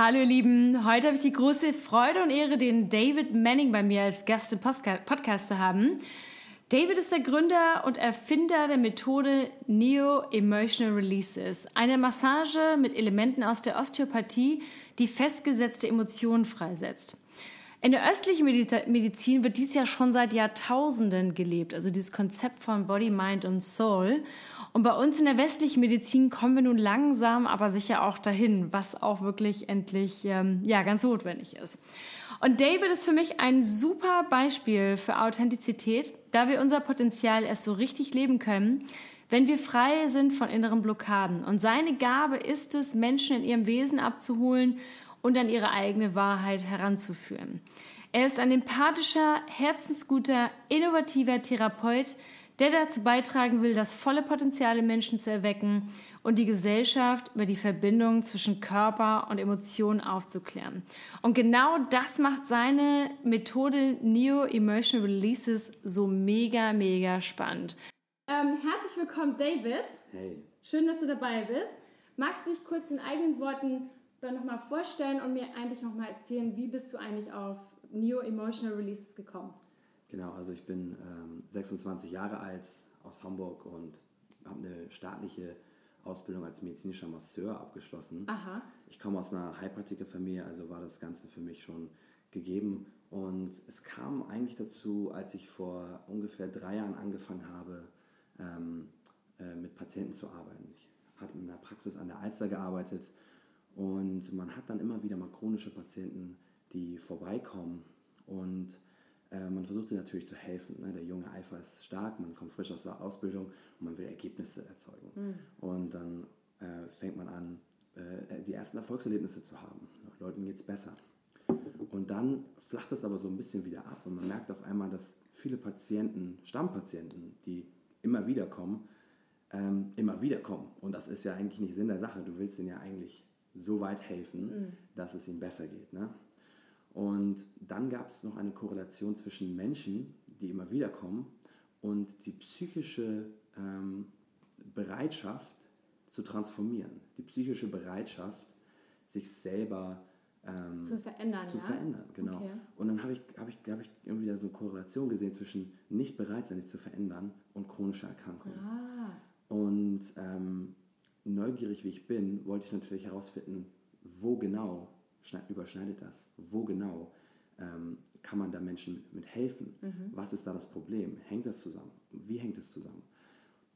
Hallo ihr Lieben, heute habe ich die große Freude und Ehre, den David Manning bei mir als Gast im Podcast zu haben. David ist der Gründer und Erfinder der Methode Neo Emotional Releases, eine Massage mit Elementen aus der Osteopathie, die festgesetzte Emotionen freisetzt. In der östlichen Medizin wird dies ja schon seit Jahrtausenden gelebt, also dieses Konzept von Body, Mind und Soul. Und bei uns in der westlichen Medizin kommen wir nun langsam, aber sicher auch dahin, was auch wirklich endlich ähm, ja ganz notwendig ist. Und David ist für mich ein super Beispiel für Authentizität, da wir unser Potenzial erst so richtig leben können, wenn wir frei sind von inneren Blockaden. Und seine Gabe ist es, Menschen in ihrem Wesen abzuholen und an ihre eigene Wahrheit heranzuführen. Er ist ein empathischer, herzensguter, innovativer Therapeut, der dazu beitragen will, das volle Potenzial im Menschen zu erwecken und die Gesellschaft über die Verbindung zwischen Körper und Emotionen aufzuklären. Und genau das macht seine Methode Neo Emotional Releases so mega, mega spannend. Ähm, herzlich willkommen, David. Hey. Schön, dass du dabei bist. Magst du dich kurz in eigenen Worten nochmal vorstellen und mir eigentlich nochmal erzählen, wie bist du eigentlich auf Neo Emotional Releases gekommen? Genau, also ich bin ähm, 26 Jahre alt aus Hamburg und habe eine staatliche Ausbildung als medizinischer Masseur abgeschlossen. Aha. Ich komme aus einer Heilpraktikerfamilie, also war das Ganze für mich schon gegeben. Und es kam eigentlich dazu, als ich vor ungefähr drei Jahren angefangen habe, ähm, äh, mit Patienten zu arbeiten. Ich habe in einer Praxis an der Alster gearbeitet und man hat dann immer wieder mal chronische Patienten, die vorbeikommen und man versucht ihnen natürlich zu helfen. Ne? Der junge Eifer ist stark, man kommt frisch aus der Ausbildung und man will Ergebnisse erzeugen. Mhm. Und dann äh, fängt man an, äh, die ersten Erfolgserlebnisse zu haben. Leuten geht es besser. Und dann flacht es aber so ein bisschen wieder ab und man merkt auf einmal, dass viele Patienten, Stammpatienten, die immer wieder kommen, ähm, immer wieder kommen. Und das ist ja eigentlich nicht Sinn der Sache. Du willst ihnen ja eigentlich so weit helfen, mhm. dass es ihm besser geht. Ne? Und dann gab es noch eine Korrelation zwischen Menschen, die immer wieder kommen, und die psychische ähm, Bereitschaft zu transformieren, die psychische Bereitschaft, sich selber ähm, zu verändern. Zu ja? verändern, genau. Okay. Und dann habe ich, hab ich, hab ich irgendwie so eine Korrelation gesehen zwischen nicht bereit sein, sich zu verändern und chronischer Erkrankung. Ah. Und ähm, neugierig wie ich bin, wollte ich natürlich herausfinden, wo genau überschneidet das, wo genau ähm, kann man da Menschen mit helfen, mhm. was ist da das Problem, hängt das zusammen, wie hängt es zusammen.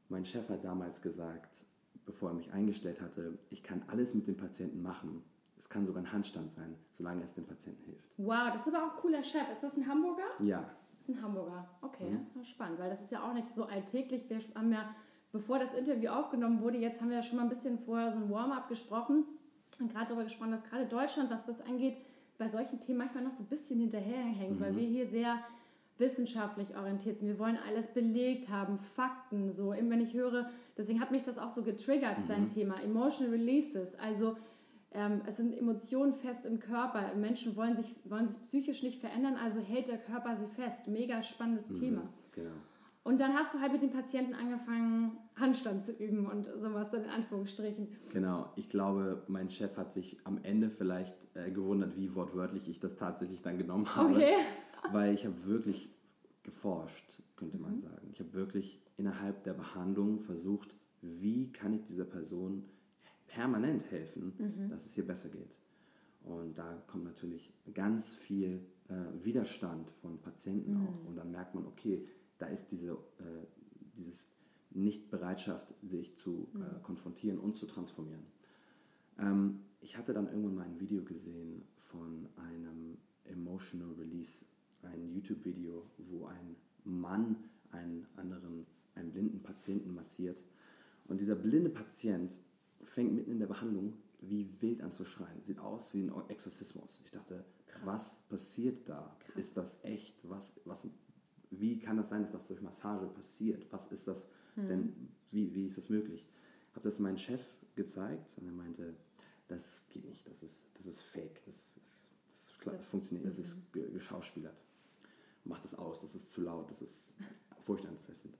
Mein Chef hat damals gesagt, bevor er mich eingestellt hatte, ich kann alles mit dem Patienten machen. Es kann sogar ein Handstand sein, solange es dem Patienten hilft. Wow, das ist aber auch ein cooler Chef. Ist das ein Hamburger? Ja. Das ist ein Hamburger. Okay, mhm. spannend, weil das ist ja auch nicht so alltäglich. Wir haben ja bevor das Interview aufgenommen wurde, jetzt haben wir ja schon mal ein bisschen vorher so ein Warm-up gesprochen und gerade darüber gesprochen, dass gerade Deutschland, was das angeht, bei solchen Themen manchmal noch so ein bisschen hinterherhängt, mhm. weil wir hier sehr wissenschaftlich orientiert sind. Wir wollen alles belegt haben, Fakten, so. wenn ich höre, deswegen hat mich das auch so getriggert, mhm. dein Thema, Emotional Releases, also ähm, es sind Emotionen fest im Körper. Menschen wollen sich, wollen sich psychisch nicht verändern, also hält der Körper sie fest. Mega spannendes mhm. Thema. Genau. Und dann hast du halt mit den Patienten angefangen, Handstand zu üben und sowas in Anführungsstrichen. Genau, ich glaube, mein Chef hat sich am Ende vielleicht äh, gewundert, wie wortwörtlich ich das tatsächlich dann genommen habe. Okay. Weil ich habe wirklich geforscht, könnte man mhm. sagen. Ich habe wirklich innerhalb der Behandlung versucht, wie kann ich dieser Person permanent helfen, mhm. dass es ihr besser geht. Und da kommt natürlich ganz viel äh, Widerstand von Patienten mhm. auch. Und dann merkt man, okay, da ist diese, äh, dieses Nicht-Bereitschaft, sich zu äh, mhm. konfrontieren und zu transformieren. Ähm, ich hatte dann irgendwann mal ein Video gesehen von einem Emotional Release, ein YouTube-Video, wo ein Mann einen anderen, einen blinden Patienten massiert. Und dieser blinde Patient fängt mitten in der Behandlung wie wild an zu schreien. Sieht aus wie ein Exorzismus. Ich dachte, Krass. was passiert da? Krass. Ist das echt? Was, was, wie kann das sein, dass das durch Massage passiert? Was ist das hm. denn? Wie, wie ist das möglich? Ich habe das meinem Chef gezeigt und er meinte, das geht nicht, das ist, das ist fake, das, ist, das, ist klar, das funktioniert, das ist mhm. geschauspielert. Mach das aus, das ist zu laut, das ist furchteinflößend.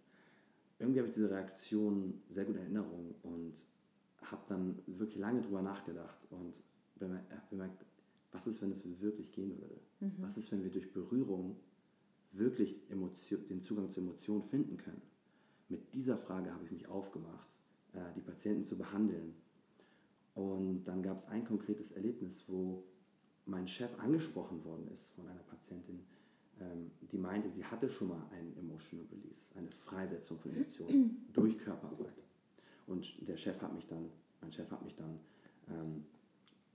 Irgendwie habe ich diese Reaktion sehr gut in Erinnerung und habe dann wirklich lange drüber nachgedacht und bemerkt, was ist, wenn es wirklich gehen würde? Mhm. Was ist, wenn wir durch Berührung wirklich Emotion, den Zugang zu Emotionen finden können? Mit dieser Frage habe ich mich aufgemacht, äh, die Patienten zu behandeln. Und dann gab es ein konkretes Erlebnis, wo mein Chef angesprochen worden ist von einer Patientin, ähm, die meinte, sie hatte schon mal einen Emotional Release, eine Freisetzung von Emotionen durch Körperarbeit. Und der Chef hat mich dann, mein Chef hat mich dann, ähm,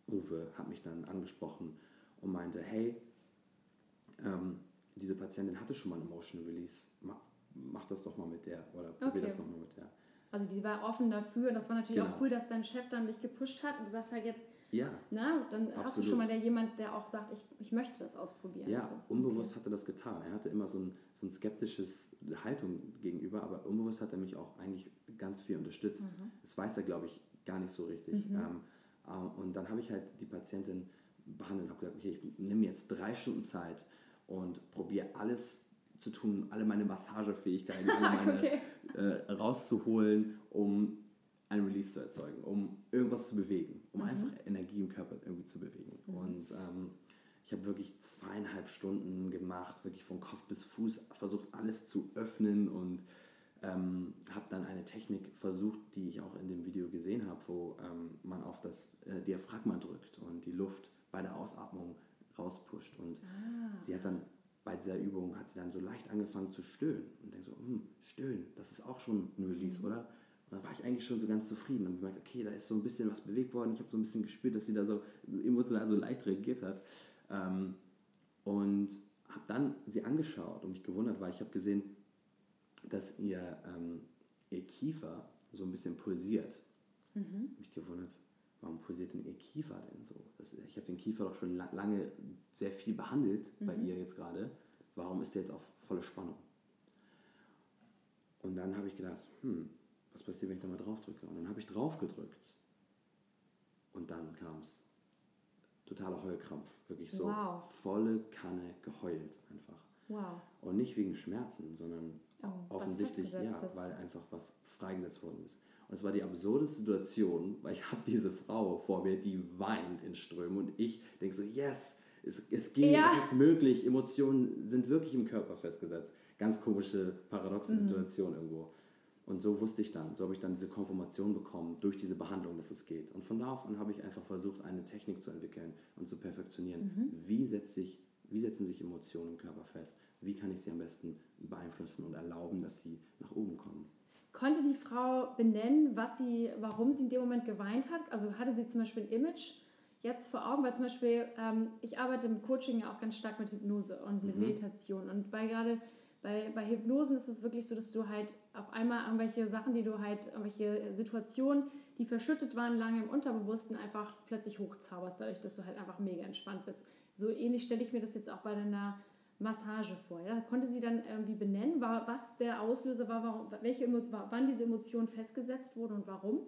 Uwe hat mich dann angesprochen und meinte, hey, ähm, diese Patientin hatte schon mal einen Emotional Release, mach, mach das doch mal mit der oder probier okay. das doch mal mit der. Also die war offen dafür. Das war natürlich genau. auch cool, dass dein Chef dann dich gepusht hat und gesagt hat, jetzt, ja, na, dann absolut. hast du schon mal der jemand, der auch sagt, ich, ich möchte das ausprobieren. Ja, also, unbewusst okay. hat er das getan. Er hatte immer so ein, so ein skeptisches Haltung gegenüber, aber unbewusst hat er mich auch eigentlich ganz viel unterstützt. Mhm. Das weiß er, glaube ich, gar nicht so richtig. Mhm. Ähm, äh, und dann habe ich halt die Patientin behandelt und habe gesagt, okay, ich nehme jetzt drei Stunden Zeit und probiere alles zu tun, alle meine Massagefähigkeiten, alle meine okay. äh, rauszuholen, um ein Release zu erzeugen, um irgendwas zu bewegen, um mhm. einfach Energie im Körper irgendwie zu bewegen. Mhm. Und ähm, ich habe wirklich zweieinhalb Stunden gemacht, wirklich von Kopf bis Fuß, versucht alles zu öffnen und ähm, habe dann eine Technik versucht, die ich auch in dem Video gesehen habe, wo ähm, man auf das äh, Diaphragma drückt und die Luft bei der Ausatmung rauspusht. Und ah. sie hat dann bei dieser Übung hat sie dann so leicht angefangen zu stöhnen und denke so, hm, stöhnen, das ist auch schon ein Release, mhm. oder? Und dann war ich eigentlich schon so ganz zufrieden und gemerkt, okay, da ist so ein bisschen was bewegt worden. Ich habe so ein bisschen gespürt, dass sie da so emotional so leicht reagiert hat. Ähm, und habe dann sie angeschaut und mich gewundert, weil ich habe gesehen, dass ihr, ähm, ihr Kiefer so ein bisschen pulsiert. Mhm. Mich gewundert, warum pulsiert denn ihr Kiefer denn so? Das, ich habe den Kiefer doch schon la lange sehr viel behandelt mhm. bei ihr jetzt gerade. Warum ist der jetzt auf volle Spannung? Und dann habe ich gedacht, hm, was passiert, wenn ich da mal drauf drücke? Und dann habe ich drauf gedrückt. Und dann kam es. Totaler Heulkrampf. Wirklich so wow. volle Kanne geheult einfach. Wow. Und nicht wegen Schmerzen, sondern oh, offensichtlich, ja, weil einfach was freigesetzt worden ist. Und es war die absurde Situation, weil ich habe diese Frau vor mir, die weint in Strömen und ich denke so, yes, es, es geht, ja. es ist möglich, Emotionen sind wirklich im Körper festgesetzt. Ganz komische, paradoxe mhm. Situation irgendwo. Und so wusste ich dann, so habe ich dann diese Konfirmation bekommen durch diese Behandlung, dass es geht. Und von da auf an habe ich einfach versucht, eine Technik zu entwickeln und zu perfektionieren. Mhm. Wie, setze ich, wie setzen sich Emotionen im Körper fest? Wie kann ich sie am besten beeinflussen und erlauben, dass sie nach oben kommen? Konnte die Frau benennen, was sie, warum sie in dem Moment geweint hat? Also hatte sie zum Beispiel ein Image jetzt vor Augen, weil zum Beispiel ähm, ich arbeite im Coaching ja auch ganz stark mit Hypnose und mit mhm. Meditation und bei gerade bei, bei Hypnosen ist es wirklich so, dass du halt auf einmal irgendwelche Sachen, die du halt, irgendwelche Situationen, die verschüttet waren lange im Unterbewussten, einfach plötzlich hochzauberst, dadurch, dass du halt einfach mega entspannt bist. So ähnlich stelle ich mir das jetzt auch bei deiner Massage vor. Ja? Konnte sie dann irgendwie benennen, war, was der Auslöser war, warum, welche, wann diese Emotion festgesetzt wurde und warum?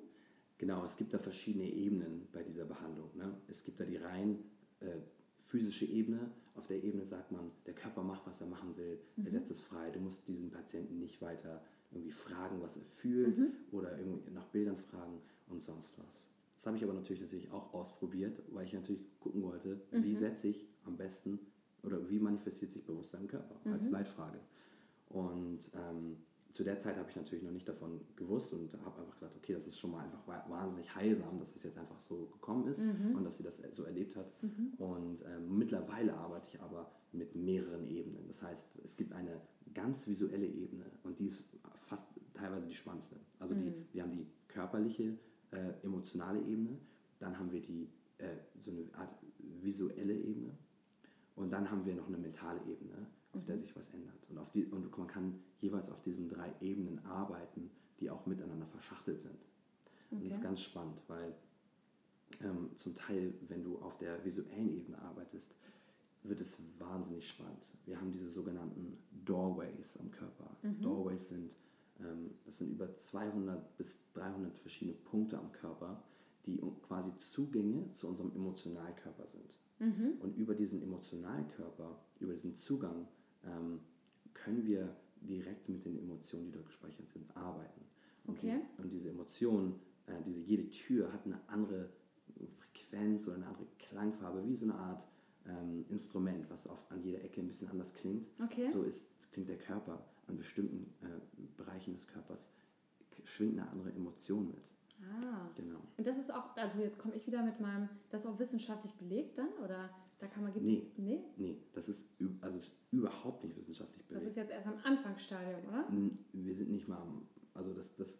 Genau, es gibt da verschiedene Ebenen bei dieser Behandlung. Ne? Es gibt da die rein äh, physische Ebene. Auf der Ebene sagt man, der Körper macht, was er machen will, mhm. er setzt es frei. Du musst diesen Patienten nicht weiter irgendwie fragen, was er fühlt mhm. oder irgendwie nach Bildern fragen und sonst was. Das habe ich aber natürlich, natürlich auch ausprobiert, weil ich natürlich gucken wollte, mhm. wie setze ich am besten oder wie manifestiert sich Bewusstsein im Körper mhm. als Leitfrage. Und ähm, zu der Zeit habe ich natürlich noch nicht davon gewusst und habe einfach gedacht, okay, das ist schon mal einfach wahnsinnig heilsam, dass es jetzt einfach so gekommen ist mhm. und dass sie das so erlebt hat. Mhm. Und ähm, mittlerweile arbeite ich aber mit mehreren Ebenen. Das heißt, es gibt eine ganz visuelle Ebene und die ist fast teilweise die spannendste. Also die, mhm. wir haben die körperliche, äh, emotionale Ebene, dann haben wir die äh, so eine Art visuelle Ebene und dann haben wir noch eine mentale Ebene, auf mhm. der sich was ändert. Und, auf die, und man kann jeweils auf diesen drei Ebenen arbeiten, die auch miteinander verschachtelt sind. Okay. Und das ist ganz spannend, weil ähm, zum Teil, wenn du auf der visuellen Ebene arbeitest, wird es wahnsinnig spannend. Wir haben diese sogenannten Doorways am Körper. Mhm. Doorways sind, ähm, das sind über 200 bis 300 verschiedene Punkte am Körper, die quasi Zugänge zu unserem Emotionalkörper sind. Mhm. Und über diesen Emotionalkörper, über diesen Zugang, ähm, können wir direkt mit den Emotionen, die dort gespeichert sind, arbeiten. Und, okay. diese, und diese Emotionen, äh, diese, jede Tür hat eine andere Frequenz oder eine andere Klangfarbe, wie so eine Art ähm, Instrument, was auf, an jeder Ecke ein bisschen anders klingt. Okay. So ist, klingt der Körper an bestimmten äh, Bereichen des Körpers, schwingt eine andere Emotion mit. Ah. Genau. Und das ist auch, also jetzt komme ich wieder mit meinem, das ist auch wissenschaftlich belegt dann? Oder da kann man, gibt's, nee, nee? Nee, das ist, also ist überhaupt nicht wissenschaftlich belegt. Das ist jetzt erst am Anfangsstadium, oder? Wir sind nicht mal am, also das, das,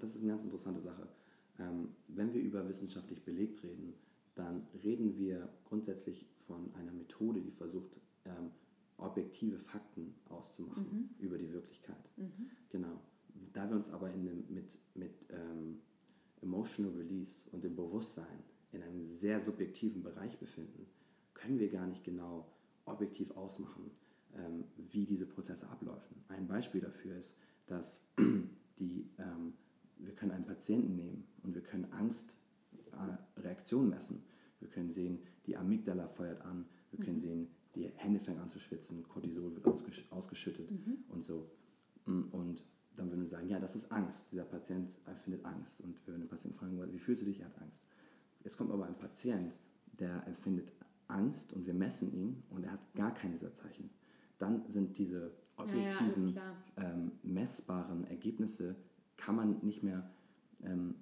das ist eine ganz interessante Sache. Ähm, wenn wir über wissenschaftlich belegt reden, dann reden wir grundsätzlich von einer Methode, die versucht, ähm, objektive Fakten auszumachen mhm. über die Wirklichkeit. Mhm. Genau. Da wir uns aber in dem, mit, mit ähm, Emotional Release und dem Bewusstsein in einem sehr subjektiven Bereich befinden, können wir gar nicht genau objektiv ausmachen, ähm, wie diese Prozesse ablaufen. Ein Beispiel dafür ist, dass die, ähm, wir können einen Patienten nehmen und wir können Angstreaktionen äh, messen. Wir können sehen, die Amygdala feuert an, wir können mhm. sehen, die Hände fangen an zu schwitzen, Cortisol wird ausgesch ausgeschüttet mhm. und so. Mm, und dann würden wir sagen, ja, das ist Angst. Dieser Patient empfindet Angst. Und wir würden den Patienten fragen, wie fühlst du dich? Er hat Angst. Jetzt kommt aber ein Patient, der empfindet Angst und wir messen ihn und er hat gar keine dieser Zeichen. Dann sind diese objektiven, ja, ja, ähm, messbaren Ergebnisse, kann man nicht mehr, ähm,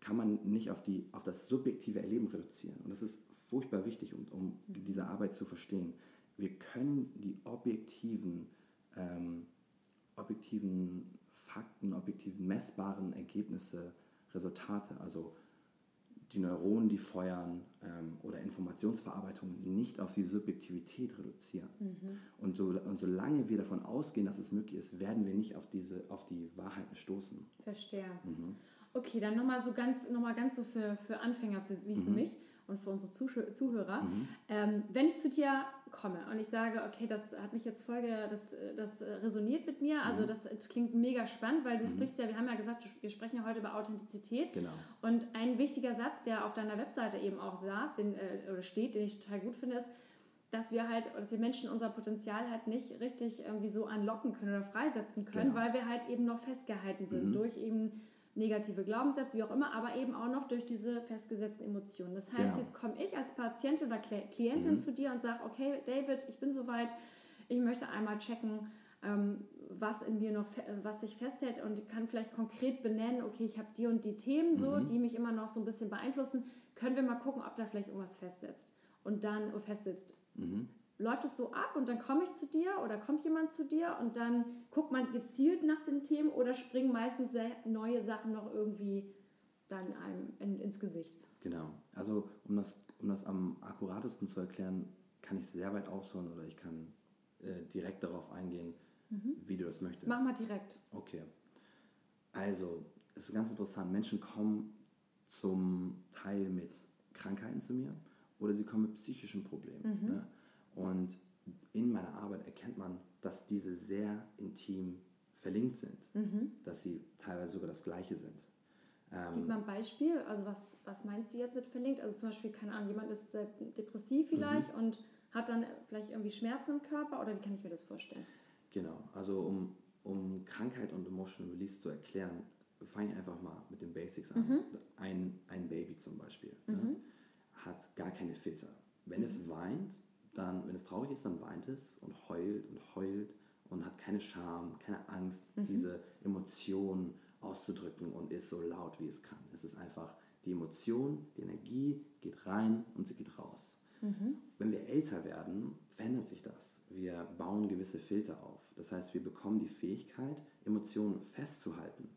kann man nicht auf, die, auf das subjektive Erleben reduzieren. Und das ist furchtbar wichtig, um, um mhm. diese Arbeit zu verstehen. Wir können die objektiven, ähm, objektiven Fakten, objektiven messbaren Ergebnisse, Resultate, also die Neuronen, die feuern ähm, oder Informationsverarbeitung nicht auf die Subjektivität reduzieren. Mhm. Und, so, und solange wir davon ausgehen, dass es möglich ist, werden wir nicht auf, diese, auf die Wahrheiten stoßen. Verstehe. Mhm. Okay, dann nochmal so ganz, noch mal ganz so für, für Anfänger, für, wie mhm. für mich und für unsere Zuhörer. Mhm. Ähm, wenn ich zu dir komme und ich sage, okay, das hat mich jetzt Folge, das, das resoniert mit mir, also mhm. das, das, klingt mega spannend, weil du mhm. sprichst ja, wir haben ja gesagt, wir sprechen ja heute über Authentizität. Genau. Und ein wichtiger Satz, der auf deiner Webseite eben auch saß, den, äh, oder steht, den ich total gut finde, ist, dass wir halt, dass wir Menschen unser Potenzial halt nicht richtig irgendwie so anlocken können oder freisetzen können, genau. weil wir halt eben noch festgehalten sind mhm. durch eben negative Glaubenssätze, wie auch immer, aber eben auch noch durch diese festgesetzten Emotionen. Das heißt, genau. jetzt komme ich als Patient oder Klientin mhm. zu dir und sage, okay, David, ich bin soweit, ich möchte einmal checken, ähm, was in mir noch, was sich festhält und kann vielleicht konkret benennen, okay, ich habe die und die Themen so, mhm. die mich immer noch so ein bisschen beeinflussen. Können wir mal gucken, ob da vielleicht irgendwas festsetzt und dann festsitzt. Mhm läuft es so ab und dann komme ich zu dir oder kommt jemand zu dir und dann guckt man gezielt nach den Themen oder springen meistens neue Sachen noch irgendwie dann einem in, ins Gesicht? Genau. Also um das, um das am akkuratesten zu erklären, kann ich sehr weit ausholen oder ich kann äh, direkt darauf eingehen, mhm. wie du das möchtest. Mach mal direkt. Okay. Also, es ist ganz interessant. Menschen kommen zum Teil mit Krankheiten zu mir oder sie kommen mit psychischen Problemen. Mhm. Ne? Und in meiner Arbeit erkennt man, dass diese sehr intim verlinkt sind, mhm. dass sie teilweise sogar das Gleiche sind. Ähm, Gib mal ein Beispiel, also was, was meinst du jetzt mit verlinkt? Also zum Beispiel, keine Ahnung, jemand ist depressiv vielleicht mhm. und hat dann vielleicht irgendwie Schmerzen im Körper oder wie kann ich mir das vorstellen? Genau, also um, um Krankheit und Emotional Release zu erklären, fange ich einfach mal mit den Basics an. Mhm. Ein, ein Baby zum Beispiel ne, mhm. hat gar keine Filter. Wenn es mhm. weint, dann, wenn es traurig ist, dann weint es und heult und heult und hat keine Scham, keine Angst, mhm. diese Emotionen auszudrücken und ist so laut, wie es kann. Es ist einfach die Emotion, die Energie geht rein und sie geht raus. Mhm. Wenn wir älter werden, verändert sich das. Wir bauen gewisse Filter auf. Das heißt, wir bekommen die Fähigkeit, Emotionen festzuhalten.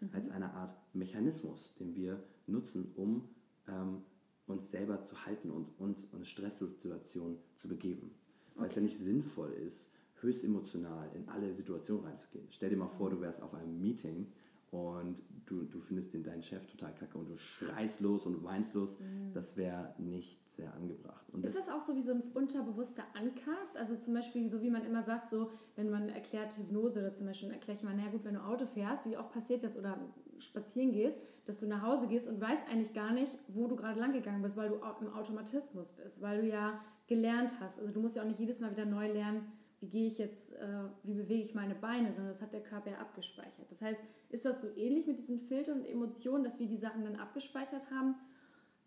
Mhm. Als eine Art Mechanismus, den wir nutzen, um ähm, uns selber zu halten und uns in Stresssituationen zu begeben. Weil es ja nicht sinnvoll ist, höchst emotional in alle Situationen reinzugehen. Stell dir mal vor, du wärst auf einem Meeting und du, du findest den, deinen Chef total kacke und du schreist los und weinst los, mhm. das wäre nicht sehr angebracht. Und ist das, das, auch so wie so ein unterbewusster Anker? Also zum Beispiel, so wie man immer sagt, so wenn man erklärt Hypnose oder zum Beispiel erkläre ich mal, naja gut, wenn du Auto fährst, wie oft passiert das oder spazieren gehst, dass du nach Hause gehst und weißt eigentlich gar nicht, wo du gerade lang gegangen bist, weil du im Automatismus bist, weil du ja gelernt hast. Also du musst ja auch nicht jedes Mal wieder neu lernen, wie gehe ich jetzt, äh, wie bewege ich meine Beine, sondern das hat der Körper ja abgespeichert. Das heißt, ist das so ähnlich mit diesen Filtern und Emotionen, dass wir die Sachen dann abgespeichert haben?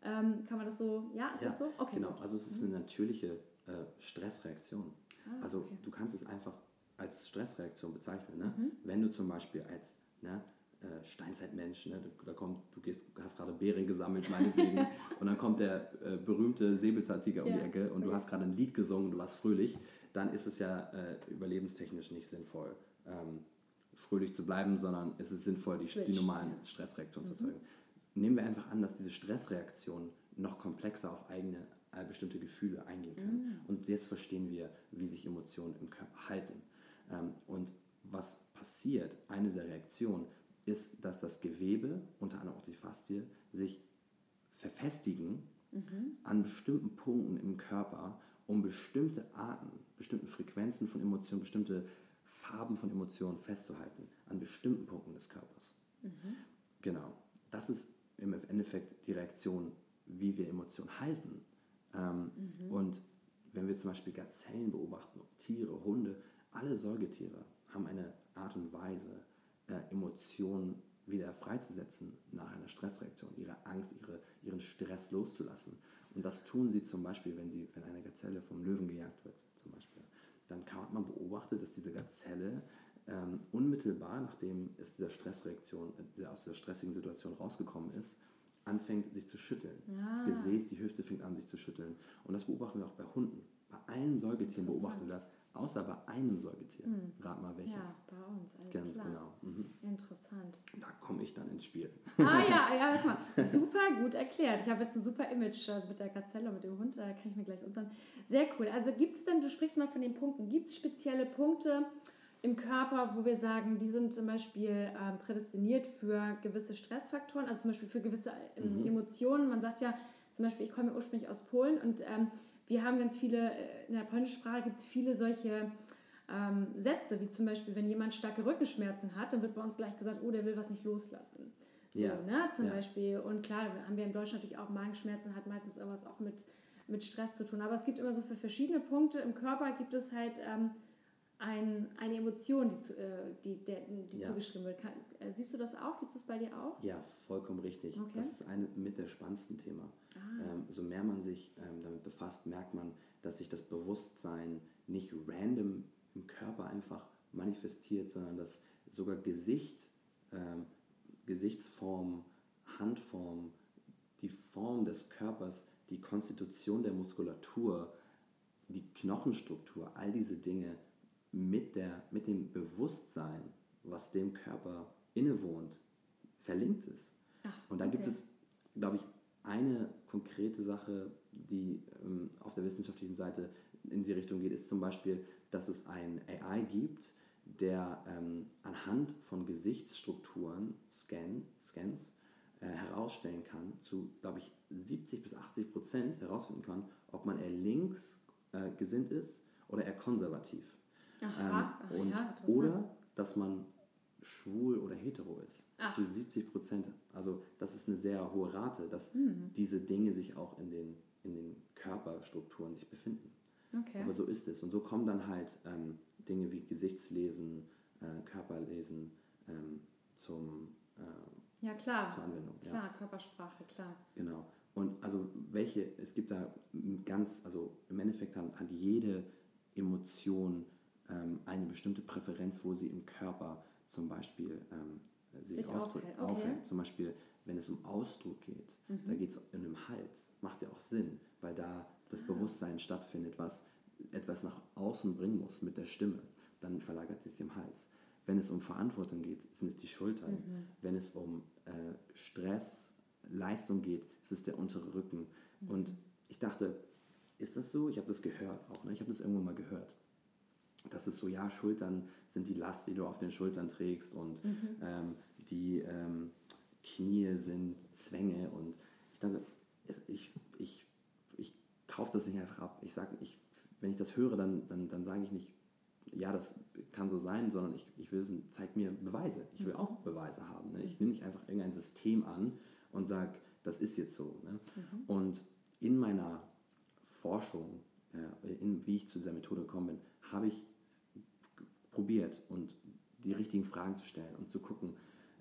Ähm, kann man das so, ja, ist ja, das so? Okay, genau, gut. also es ist eine natürliche äh, Stressreaktion. Ah, also okay. du kannst es einfach als Stressreaktion bezeichnen. Ne? Mhm. Wenn du zum Beispiel als ne, äh, Steinzeitmensch, ne? da kommt, du gehst, hast gerade Beeren gesammelt, meinetwegen, und dann kommt der äh, berühmte Säbelzahntiger um ja. die Ecke und du hast gerade ein Lied gesungen, du warst fröhlich, dann ist es ja äh, überlebenstechnisch nicht sinnvoll, ähm, fröhlich zu bleiben, sondern es ist sinnvoll, die, die normalen ja. Stressreaktionen mhm. zu erzeugen. Nehmen wir einfach an, dass diese Stressreaktionen noch komplexer auf eigene äh, bestimmte Gefühle eingehen können. Mhm. Und jetzt verstehen wir, wie sich Emotionen im Körper halten. Ähm, und was passiert, eine der Reaktionen, ist, dass das Gewebe, unter anderem auch die Faszie, sich verfestigen mhm. an bestimmten Punkten im Körper, um bestimmte Arten, bestimmte Frequenzen von Emotionen, bestimmte Farben von Emotionen festzuhalten, an bestimmten Punkten des Körpers. Mhm. Genau. Das ist im Endeffekt die Reaktion, wie wir Emotionen halten. Ähm, mhm. Und wenn wir zum Beispiel Gazellen beobachten, Tiere, Hunde, alle Säugetiere haben eine Art und Weise, äh, Emotionen wieder freizusetzen nach einer Stressreaktion, ihre Angst, ihre, ihren Stress loszulassen. Und das tun sie zum Beispiel, wenn, sie, wenn eine Gazelle vom Löwen gejagt wird, zum Beispiel. Dann kann man beobachten, dass diese Gazelle ähm, unmittelbar, nachdem es dieser Stressreaktion, äh, aus dieser stressigen Situation rausgekommen ist, anfängt sich zu schütteln. Ja. Das Gesäß, die Hüfte fängt an sich zu schütteln. Und das beobachten wir auch bei Hunden. Bei allen Säugetieren beobachten wir das, außer bei einem Säugetier. Hm. Rat mal welches. Ja, bei uns. Alles Ganz klar. genau. Mhm. Interessant. Da komme ich dann ins Spiel. Ah ja, ja, hör mal. Super gut erklärt. Ich habe jetzt ein super Image also mit der Gazelle und mit dem Hund. Da kann ich mir gleich unseren. Sehr cool. Also gibt es denn, du sprichst mal von den Punkten, gibt es spezielle Punkte im Körper, wo wir sagen, die sind zum Beispiel ähm, prädestiniert für gewisse Stressfaktoren, also zum Beispiel für gewisse ähm, mhm. Emotionen. Man sagt ja zum Beispiel, ich komme ursprünglich aus Polen und ähm, wir haben ganz viele, äh, in der polnischen Sprache gibt es viele solche ähm, Sätze, wie zum Beispiel, wenn jemand starke Rückenschmerzen hat, dann wird bei uns gleich gesagt, oh, der will was nicht loslassen. So, ja. ne, zum ja. Beispiel. Und klar, haben wir in Deutschland natürlich auch Magenschmerzen, hat meistens irgendwas auch mit, mit Stress zu tun. Aber es gibt immer so für verschiedene Punkte im Körper gibt es halt ähm, ein, eine Emotion, die, zu, äh, die, der, die ja. zugeschrieben wird. Kann, äh, siehst du das auch? Gibt es das bei dir auch? Ja, vollkommen richtig. Okay. Das ist eine mit der spannendsten Thema. Ah. Ähm, so mehr man sich ähm, damit befasst, merkt man, dass sich das Bewusstsein nicht random im Körper einfach manifestiert, sondern dass sogar Gesicht, ähm, Gesichtsform, Handform, die Form des Körpers, die Konstitution der Muskulatur, die Knochenstruktur, all diese Dinge mit, der, mit dem Bewusstsein, was dem Körper innewohnt, verlinkt ist. Ach, Und da okay. gibt es, glaube ich, eine konkrete Sache, die ähm, auf der wissenschaftlichen Seite in die Richtung geht, ist zum Beispiel, dass es ein AI gibt, der ähm, anhand von Gesichtsstrukturen, Scan, Scans, äh, herausstellen kann, zu, glaube ich, 70 bis 80 Prozent herausfinden kann, ob man eher links äh, gesinnt ist oder eher konservativ. Aha, ähm, und, ja, oder dass man schwul oder hetero ist. Ach. Zu 70 Prozent. Also das ist eine sehr hohe Rate, dass mhm. diese Dinge sich auch in den, in den Körperstrukturen sich befinden. Okay. Aber so ist es. Und so kommen dann halt ähm, Dinge wie Gesichtslesen, äh, Körperlesen ähm, zum, äh, ja, klar. zur Anwendung. Klar, ja. Körpersprache, klar. Genau. Und also welche, es gibt da ganz, also im Endeffekt hat, hat jede Emotion ähm, eine bestimmte Präferenz, wo sie im Körper zum Beispiel ähm, sich, sich ausdrückt, okay. aufhält. Zum Beispiel, wenn es um Ausdruck geht, mhm. da geht es in dem Hals. Macht ja auch Sinn, weil da das ah. Bewusstsein stattfindet, was etwas nach außen bringen muss mit der Stimme. Dann verlagert sich im Hals. Wenn es um Verantwortung geht, sind es die Schultern. Mhm. Wenn es um äh, Stress, Leistung geht, ist es der untere Rücken. Mhm. Und ich dachte, ist das so? Ich habe das gehört auch. Ne? Ich habe das irgendwo mal gehört das ist so, ja, Schultern sind die Last, die du auf den Schultern trägst und mhm. ähm, die ähm, Knie sind Zwänge und ich dachte, ich, ich, ich kaufe das nicht einfach ab. Ich sage, ich, wenn ich das höre, dann, dann, dann sage ich nicht, ja, das kann so sein, sondern ich, ich will wissen, zeig mir Beweise. Ich will mhm. auch Beweise haben. Ne? Ich nehme nicht einfach irgendein System an und sage, das ist jetzt so. Ne? Mhm. Und in meiner Forschung, äh, in, wie ich zu dieser Methode gekommen bin, habe ich probiert und die richtigen Fragen zu stellen und zu gucken,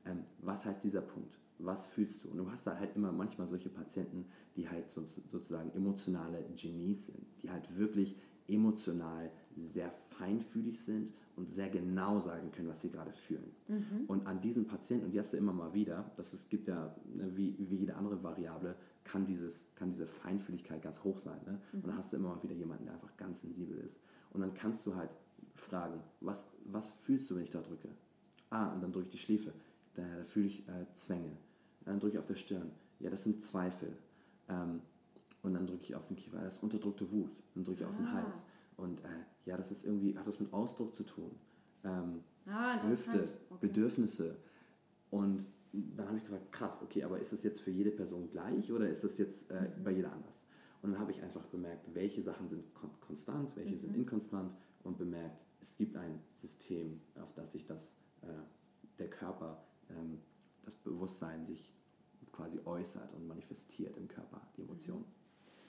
ähm, was heißt dieser Punkt? Was fühlst du? Und du hast da halt immer manchmal solche Patienten, die halt so, sozusagen emotionale Genies sind, die halt wirklich emotional sehr feinfühlig sind und sehr genau sagen können, was sie gerade fühlen. Mhm. Und an diesen Patienten, und die hast du immer mal wieder, das ist, gibt ja, ne, wie, wie jede andere Variable, kann, dieses, kann diese Feinfühligkeit ganz hoch sein. Ne? Mhm. Und dann hast du immer mal wieder jemanden, der einfach ganz sensibel ist. Und dann kannst du halt fragen, was, was fühlst du, wenn ich da drücke? Ah, und dann drücke ich die Schläfe. Da, da fühle ich äh, Zwänge. Dann drücke ich auf der Stirn. Ja, das sind Zweifel. Ähm, und dann drücke ich auf den Kiefer. Das ist unterdrückte Wut. Dann drücke ich ah. auf den ah. Hals. Und äh, ja, das ist irgendwie, hat das mit Ausdruck zu tun. Ähm, ah, Hüfte, okay. Bedürfnisse. Und dann habe ich gefragt, krass, okay, aber ist das jetzt für jede Person gleich oder ist das jetzt äh, mhm. bei jeder anders? Und dann habe ich einfach bemerkt, welche Sachen sind kon konstant, welche mhm. sind inkonstant und bemerkt, es gibt ein System, auf das sich das, äh, der Körper, ähm, das Bewusstsein sich quasi äußert und manifestiert im Körper, die Emotionen.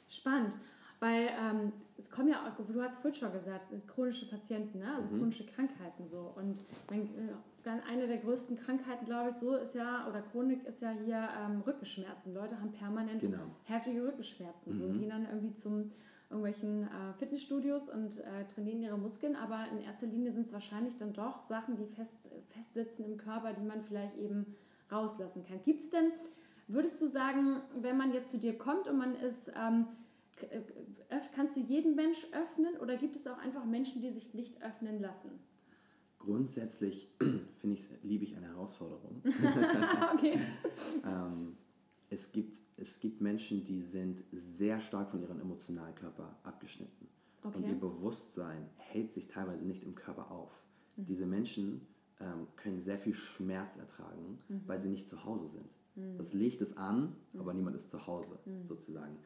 Spannend. Weil ähm, es kommen ja, du hast vorhin schon gesagt, es sind chronische Patienten, ne? also mhm. chronische Krankheiten so. Und mein, äh, eine der größten Krankheiten, glaube ich, so ist ja, oder Chronik ist ja hier ähm, Rückenschmerzen. Leute haben permanent genau. heftige Rückenschmerzen. Mhm. So gehen dann irgendwie zum irgendwelchen äh, Fitnessstudios und äh, trainieren ihre Muskeln, aber in erster Linie sind es wahrscheinlich dann doch Sachen, die fest, festsitzen im Körper, die man vielleicht eben rauslassen kann. Gibt es denn, würdest du sagen, wenn man jetzt zu dir kommt und man ist ähm, äh, kannst du jeden Mensch öffnen oder gibt es auch einfach Menschen, die sich nicht öffnen lassen? Grundsätzlich finde ich, liebe ich eine Herausforderung. okay. ähm, es, gibt, es gibt Menschen, die sind sehr stark von ihrem emotionalen Körper abgeschnitten. Okay. Und ihr Bewusstsein hält sich teilweise nicht im Körper auf. Mhm. Diese Menschen ähm, können sehr viel Schmerz ertragen, mhm. weil sie nicht zu Hause sind. Mhm. Das Licht ist an, aber mhm. niemand ist zu Hause, mhm. sozusagen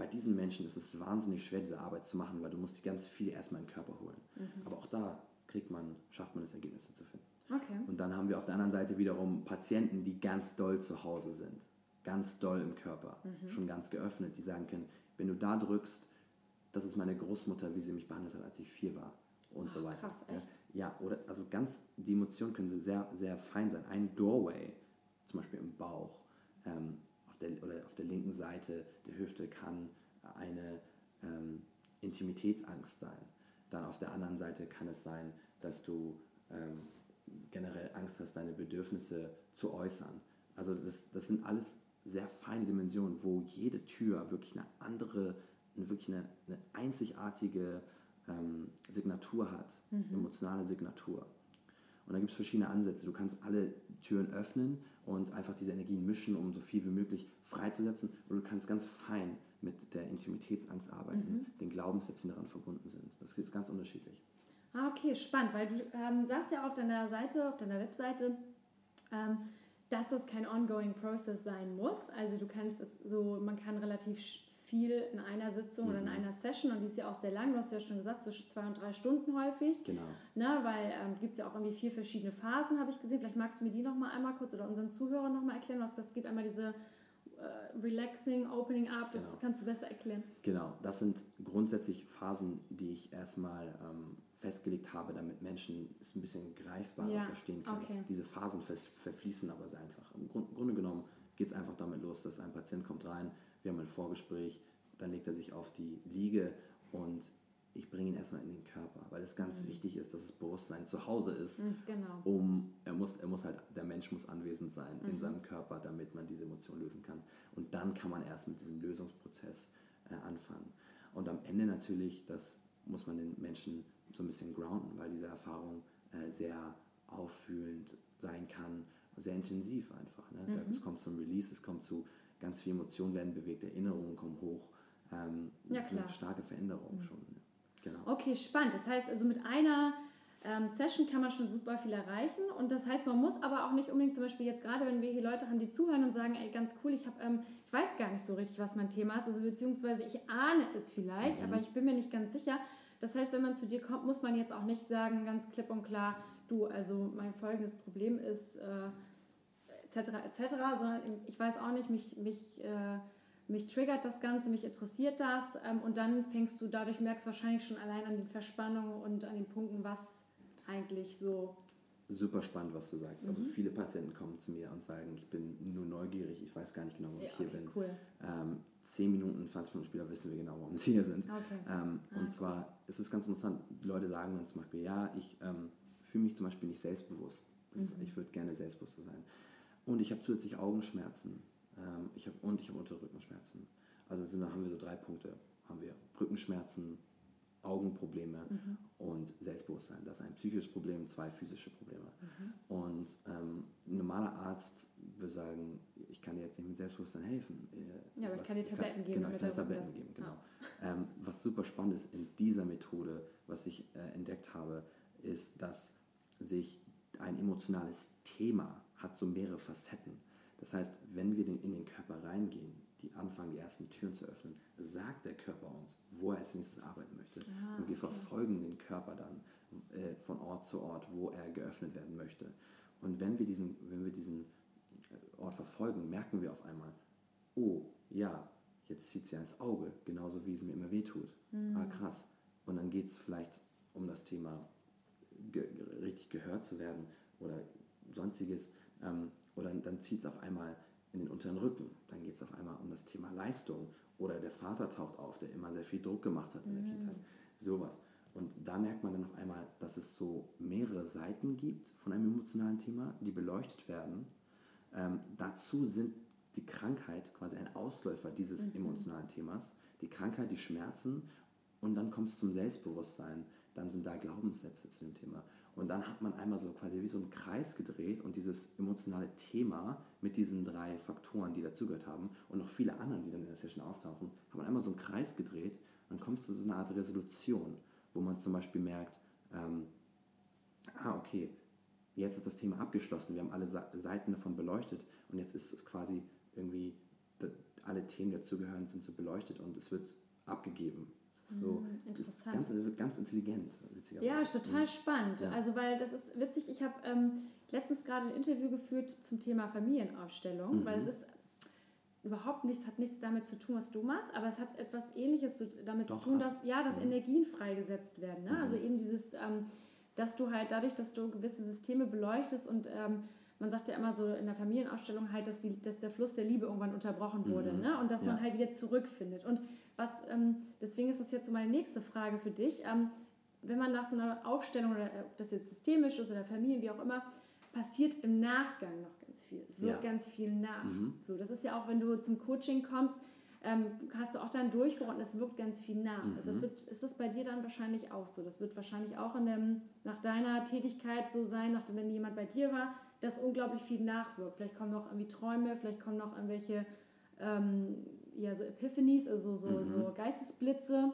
bei diesen Menschen ist es wahnsinnig schwer, diese Arbeit zu machen, weil du musst die ganz viel erstmal in den Körper holen. Mhm. Aber auch da kriegt man, schafft man es, Ergebnisse zu finden. Okay. Und dann haben wir auf der anderen Seite wiederum Patienten, die ganz doll zu Hause sind, ganz doll im Körper, mhm. schon ganz geöffnet, die sagen können, wenn du da drückst, das ist meine Großmutter, wie sie mich behandelt hat, als ich vier war und Ach, so weiter. Krass, echt? Ja, oder also ganz, die Emotionen können sehr, sehr fein sein. Ein Doorway, zum Beispiel im Bauch, ähm, der, oder auf der linken Seite der Hüfte kann eine ähm, Intimitätsangst sein. Dann auf der anderen Seite kann es sein, dass du ähm, generell Angst hast, deine Bedürfnisse zu äußern. Also das, das sind alles sehr feine Dimensionen, wo jede Tür wirklich eine andere, wirklich eine, eine einzigartige ähm, Signatur hat, mhm. emotionale Signatur. Und da gibt es verschiedene Ansätze. Du kannst alle Türen öffnen und einfach diese Energien mischen, um so viel wie möglich freizusetzen. Oder du kannst ganz fein mit der Intimitätsangst arbeiten, mhm. den Glaubenssätzen, die daran verbunden sind. Das ist ganz unterschiedlich. Ah, okay, spannend, weil du ähm, sagst ja auf deiner Seite, auf deiner Webseite, ähm, dass das kein ongoing process sein muss. Also du kannst es so, man kann relativ viel in einer Sitzung mhm. oder in mhm. einer Session und die ist ja auch sehr lang, du hast ja schon gesagt, zwischen zwei und drei Stunden häufig. Genau. Ne, weil ähm, gibt es ja auch irgendwie vier verschiedene Phasen, habe ich gesehen. Vielleicht magst du mir die nochmal einmal kurz oder unseren Zuhörern nochmal erklären, was das gibt. Einmal diese äh, Relaxing, Opening Up, das genau. kannst du besser erklären. Genau, das sind grundsätzlich Phasen, die ich erstmal ähm, festgelegt habe, damit Menschen es ein bisschen greifbarer ja. verstehen können. Okay. Diese Phasen verfließen aber sehr einfach. Im Grunde genommen geht es einfach damit los, dass ein Patient kommt rein, wir haben ein Vorgespräch, dann legt er sich auf die Liege und ich bringe ihn erstmal in den Körper, weil es ganz mhm. wichtig ist, dass das Bewusstsein zu Hause ist. Mhm, genau. Um er muss, er muss halt, der Mensch muss anwesend sein mhm. in seinem Körper, damit man diese Emotion lösen kann. Und dann kann man erst mit diesem Lösungsprozess äh, anfangen. Und am Ende natürlich, das muss man den Menschen so ein bisschen grounden, weil diese Erfahrung äh, sehr auffühlend sein kann, sehr intensiv einfach. Ne? Mhm. Es kommt zum Release, es kommt zu ganz viele Emotionen werden bewegt, Erinnerungen kommen hoch. Ähm, das ja, ist eine starke Veränderung mhm. schon. Genau. Okay, spannend. Das heißt also mit einer ähm, Session kann man schon super viel erreichen und das heißt, man muss aber auch nicht unbedingt zum Beispiel jetzt gerade, wenn wir hier Leute haben, die zuhören und sagen, ey, ganz cool, ich habe, ähm, ich weiß gar nicht so richtig, was mein Thema ist, also beziehungsweise ich ahne es vielleicht, mhm. aber ich bin mir nicht ganz sicher. Das heißt, wenn man zu dir kommt, muss man jetzt auch nicht sagen, ganz klipp und klar, du, also mein folgendes Problem ist äh, etc. etc., sondern ich weiß auch nicht, mich, mich äh, mich triggert das Ganze, mich interessiert das ähm, und dann fängst du dadurch, merkst wahrscheinlich schon allein an den Verspannungen und an den Punkten, was eigentlich so. Super spannend, was du sagst. Also mhm. Also viele Patienten kommen zu mir und sagen, ich bin nur neugierig, ich weiß gar nicht genau, warum ja, ich hier okay, bin. Cool. Ähm, 10 Minuten, 20 Minuten später wissen wir genau, warum sie hier sind. Okay. Ähm, ah, und okay. zwar ist es ganz interessant, Leute sagen dann zum Beispiel, ja, ich ähm, fühle mich zum Beispiel nicht selbstbewusst. Mhm. Ist, ich würde gerne selbstbewusster sein. Und ich habe zusätzlich Augenschmerzen. Ähm, ich hab, und ich habe Unterrückenschmerzen. Also sind, da haben wir so drei Punkte. Haben wir Rückenschmerzen, Augenprobleme mhm. und Selbstbewusstsein. Das ist ein psychisches Problem, zwei physische Probleme. Mhm. Und ähm, ein normaler Arzt würde sagen, ich kann dir jetzt nicht mit Selbstbewusstsein helfen. Ja, aber ich kann dir Tabletten geben. Genau, ich kann dir Tabletten geben, genau. Ja. Ähm, was super spannend ist in dieser Methode, was ich äh, entdeckt habe, ist, dass sich ein emotionales Thema hat so mehrere Facetten. Das heißt, wenn wir in den Körper reingehen, die anfangen, die ersten Türen zu öffnen, sagt der Körper uns, wo er als nächstes arbeiten möchte. Ah, und wir okay. verfolgen den Körper dann äh, von Ort zu Ort, wo er geöffnet werden möchte. Und wenn wir diesen, wenn wir diesen äh, Ort verfolgen, merken wir auf einmal, oh ja, jetzt zieht sie ans Auge, genauso wie es mir immer wehtut. Mhm. Ah, krass. Und dann geht es vielleicht um das Thema ge richtig gehört zu werden oder sonstiges. Ähm, oder dann zieht es auf einmal in den unteren Rücken. Dann geht es auf einmal um das Thema Leistung. Oder der Vater taucht auf, der immer sehr viel Druck gemacht hat in der mhm. Kindheit. Sowas. Und da merkt man dann auf einmal, dass es so mehrere Seiten gibt von einem emotionalen Thema, die beleuchtet werden. Ähm, dazu sind die Krankheit quasi ein Ausläufer dieses mhm. emotionalen Themas. Die Krankheit, die Schmerzen und dann kommt es zum Selbstbewusstsein. Dann sind da Glaubenssätze zu dem Thema. Und dann hat man einmal so quasi wie so einen Kreis gedreht und dieses emotionale Thema mit diesen drei Faktoren, die dazugehört haben und noch viele anderen, die dann in der Session auftauchen, hat man einmal so einen Kreis gedreht. Dann kommt es zu so einer Art Resolution, wo man zum Beispiel merkt, ähm, ah, okay, jetzt ist das Thema abgeschlossen, wir haben alle Seiten davon beleuchtet und jetzt ist es quasi irgendwie, alle Themen, die dazugehören, sind so beleuchtet und es wird abgegeben. So, hm, Interessant. Ganz, wird ganz intelligent. Ja, total spannend. Ja. Also, weil das ist witzig, ich habe ähm, letztens gerade ein Interview geführt zum Thema Familienaufstellung, mhm. weil es ist überhaupt nichts, hat nichts damit zu tun, was du machst, aber es hat etwas ähnliches damit Doch, zu tun, dass, ja, dass mhm. Energien freigesetzt werden. Ne? Also mhm. Also eben dieses, ähm, dass du halt dadurch, dass du gewisse Systeme beleuchtest und ähm, man sagt ja immer so in der Familienausstellung halt, dass, die, dass der Fluss der Liebe irgendwann unterbrochen wurde mhm. ne? und dass ja. man halt wieder zurückfindet. Und was, ähm, deswegen ist das jetzt so meine nächste Frage für dich. Ähm, wenn man nach so einer Aufstellung, oder ob das jetzt systemisch ist oder Familien, wie auch immer, passiert im Nachgang noch ganz viel. Es wird ja. ganz viel nach. Mhm. So, das ist ja auch, wenn du zum Coaching kommst, ähm, hast du auch dann Durchbruch und es wirkt ganz viel nach. Mhm. Also das wird, ist das bei dir dann wahrscheinlich auch so? Das wird wahrscheinlich auch in dem, nach deiner Tätigkeit so sein, nachdem wenn jemand bei dir war, dass unglaublich viel nachwirkt. Vielleicht kommen noch irgendwie Träume, vielleicht kommen noch irgendwelche ähm, ja, so Epiphanies, also so, mhm. so Geistesblitze.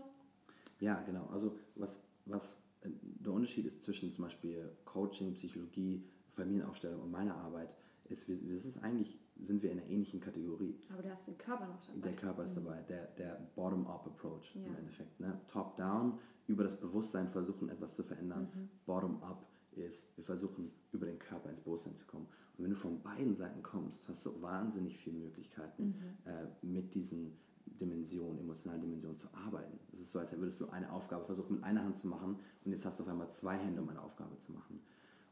Ja, genau. Also was, was äh, der Unterschied ist zwischen zum Beispiel Coaching, Psychologie, Familienaufstellung und meiner Arbeit, ist, das ist eigentlich, sind wir in einer ähnlichen Kategorie. Aber du hast den Körper noch dabei. Der Körper ist mhm. dabei, der, der Bottom-up-Approach ja. im Endeffekt. Ne? Top-down, über das Bewusstsein versuchen, etwas zu verändern. Mhm. Bottom-up ist, wir versuchen, über den Körper ins Bewusstsein zu kommen. Und wenn du von beiden Seiten kommst, hast du wahnsinnig viele Möglichkeiten, mhm. äh, mit diesen Dimensionen, emotionalen Dimensionen zu arbeiten. Es ist so, als würdest du eine Aufgabe versuchen, mit einer Hand zu machen und jetzt hast du auf einmal zwei Hände, um eine Aufgabe zu machen.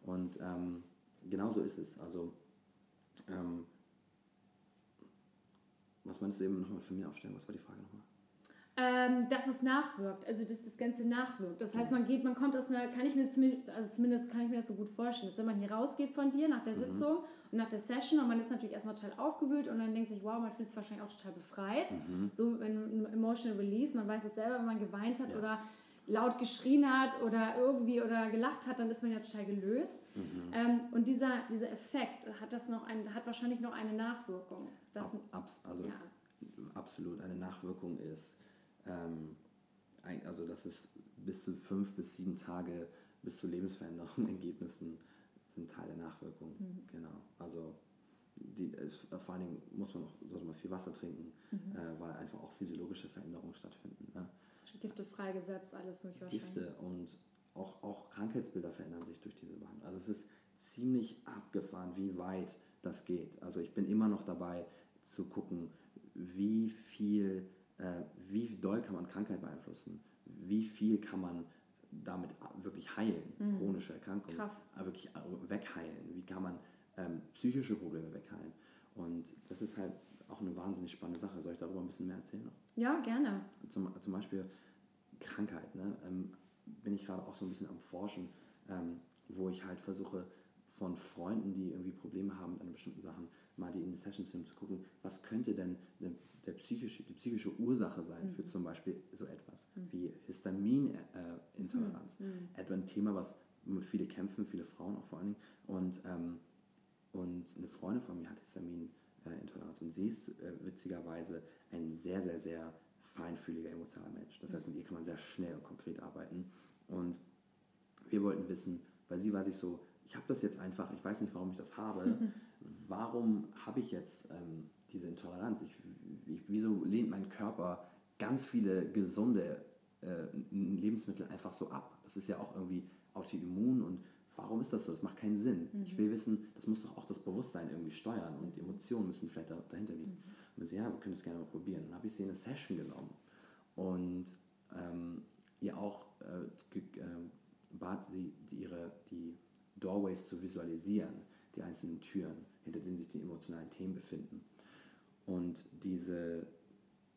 Und ähm, genau so ist es. Also, ähm, was meinst du eben nochmal für mir aufstellen? Was war die Frage nochmal? Ähm, dass es nachwirkt, also dass das Ganze nachwirkt. Das heißt, man geht, man kommt aus einer, kann ich mir zumindest, also zumindest kann ich mir das so gut vorstellen, dass wenn man hier rausgeht von dir nach der mhm. Sitzung und nach der Session und man ist natürlich erstmal total aufgewühlt und dann denkt sich, wow, man fühlt sich wahrscheinlich auch total befreit. Mhm. So ein Emotional Release, man weiß es selber, wenn man geweint hat ja. oder laut geschrien hat oder irgendwie oder gelacht hat, dann ist man ja total gelöst. Mhm. Ähm, und dieser, dieser Effekt hat das noch ein, hat wahrscheinlich noch eine Nachwirkung. Ab, abs, also ja. absolut eine Nachwirkung ist ähm, also das ist bis zu fünf bis sieben Tage bis zu Lebensveränderungen, Ergebnissen sind Teil der Nachwirkung. Mhm. Genau. Also die, es, vor allen Dingen muss man auch, sollte man viel Wasser trinken, mhm. äh, weil einfach auch physiologische Veränderungen stattfinden. Ne? Gifte freigesetzt, alles mögliche Gifte und auch, auch Krankheitsbilder verändern sich durch diese Behandlung. Also es ist ziemlich abgefahren, wie weit das geht. Also ich bin immer noch dabei zu gucken, wie viel, äh, wie doll kann man Krankheit beeinflussen, wie viel kann man damit wirklich heilen, mhm. chronische Erkrankungen, Krass. Äh, wirklich äh, wegheilen, wie kann man ähm, psychische Probleme wegheilen. Und das ist halt auch eine wahnsinnig spannende Sache. Soll ich darüber ein bisschen mehr erzählen? Ja, gerne. Zum, zum Beispiel Krankheit. Ne? Ähm, bin ich gerade auch so ein bisschen am Forschen, ähm, wo ich halt versuche, von Freunden, die irgendwie Probleme haben an bestimmten Sachen, mal die in die Sessions zu gucken, was könnte denn der psychische, die psychische Ursache sein mhm. für zum Beispiel so etwas mhm. wie Histaminintoleranz. Äh, mhm. Etwa ein Thema, was viele kämpfen, viele Frauen auch vor allen Dingen. Und, ähm, und eine Freundin von mir hat Histaminintoleranz und sie ist äh, witzigerweise ein sehr, sehr, sehr feinfühliger, emotionaler Mensch. Das heißt, mit ihr kann man sehr schnell und konkret arbeiten. Und wir wollten wissen, weil sie war sich so, ich habe das jetzt einfach, ich weiß nicht, warum ich das habe. Warum habe ich jetzt ähm, diese Intoleranz? Ich, ich, wieso lehnt mein Körper ganz viele gesunde äh, Lebensmittel einfach so ab? Das ist ja auch irgendwie autoimmun und warum ist das so? Das macht keinen Sinn. Mhm. Ich will wissen, das muss doch auch das Bewusstsein irgendwie steuern und Emotionen müssen vielleicht dahinter liegen. Mhm. Und sie, ja, wir können das gerne mal probieren. Dann habe ich sie in eine Session genommen und ähm, ihr auch äh, äh, bat sie, die, ihre, die Doorways zu visualisieren, die einzelnen Türen, hinter denen sich die emotionalen Themen befinden. Und diese,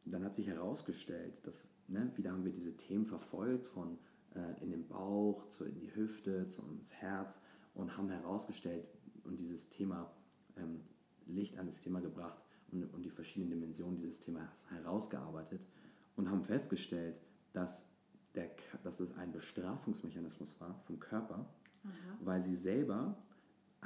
dann hat sich herausgestellt, dass, ne, wieder haben wir diese Themen verfolgt, von äh, in den Bauch, zu, in die Hüfte, zum ins Herz und haben herausgestellt und dieses Thema ähm, Licht an das Thema gebracht und, und die verschiedenen Dimensionen dieses Themas herausgearbeitet und haben festgestellt, dass, der, dass es ein Bestrafungsmechanismus war vom Körper, Aha. weil sie selber